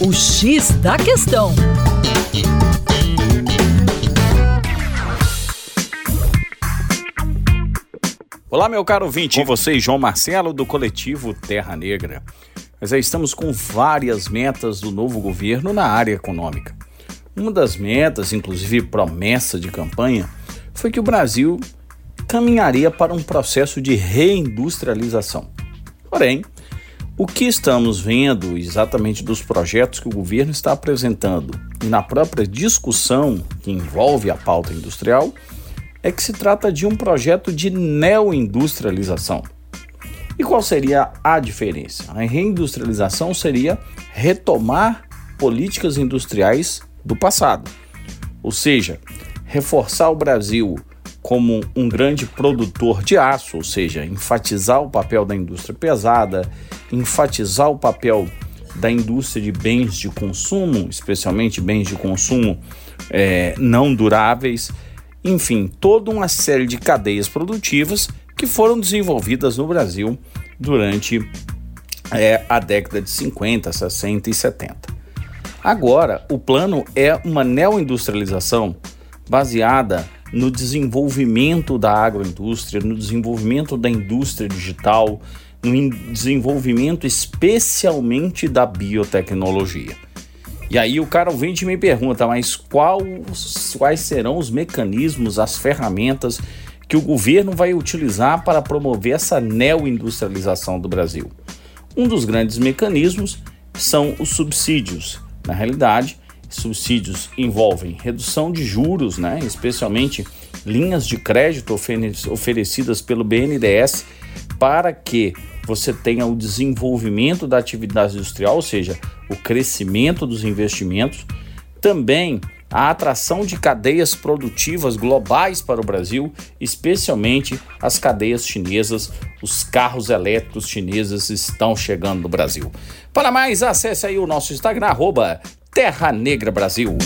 O X da Questão. Olá, meu caro ouvinte, com vocês, João Marcelo, do coletivo Terra Negra. Nós já estamos com várias metas do novo governo na área econômica. Uma das metas, inclusive promessa de campanha, foi que o Brasil caminharia para um processo de reindustrialização. Porém, o que estamos vendo exatamente dos projetos que o governo está apresentando e na própria discussão que envolve a pauta industrial é que se trata de um projeto de neoindustrialização. E qual seria a diferença? A reindustrialização seria retomar políticas industriais do passado, ou seja, reforçar o Brasil como um grande produtor de aço, ou seja, enfatizar o papel da indústria pesada, enfatizar o papel da indústria de bens de consumo, especialmente bens de consumo é, não duráveis, enfim, toda uma série de cadeias produtivas que foram desenvolvidas no Brasil durante é, a década de 50, 60 e 70. Agora, o plano é uma neoindustrialização baseada no desenvolvimento da agroindústria, no desenvolvimento da indústria digital, no desenvolvimento especialmente da biotecnologia. E aí o cara vem e me pergunta, mas quais serão os mecanismos, as ferramentas que o governo vai utilizar para promover essa neoindustrialização do Brasil? Um dos grandes mecanismos são os subsídios. Na realidade, subsídios envolvem redução de juros, né, especialmente linhas de crédito oferecidas pelo BNDES para que você tenha o desenvolvimento da atividade industrial, ou seja, o crescimento dos investimentos, também a atração de cadeias produtivas globais para o Brasil, especialmente as cadeias chinesas, os carros elétricos chineses estão chegando no Brasil. Para mais, acesse aí o nosso Instagram, arroba Terra Negra Brasil.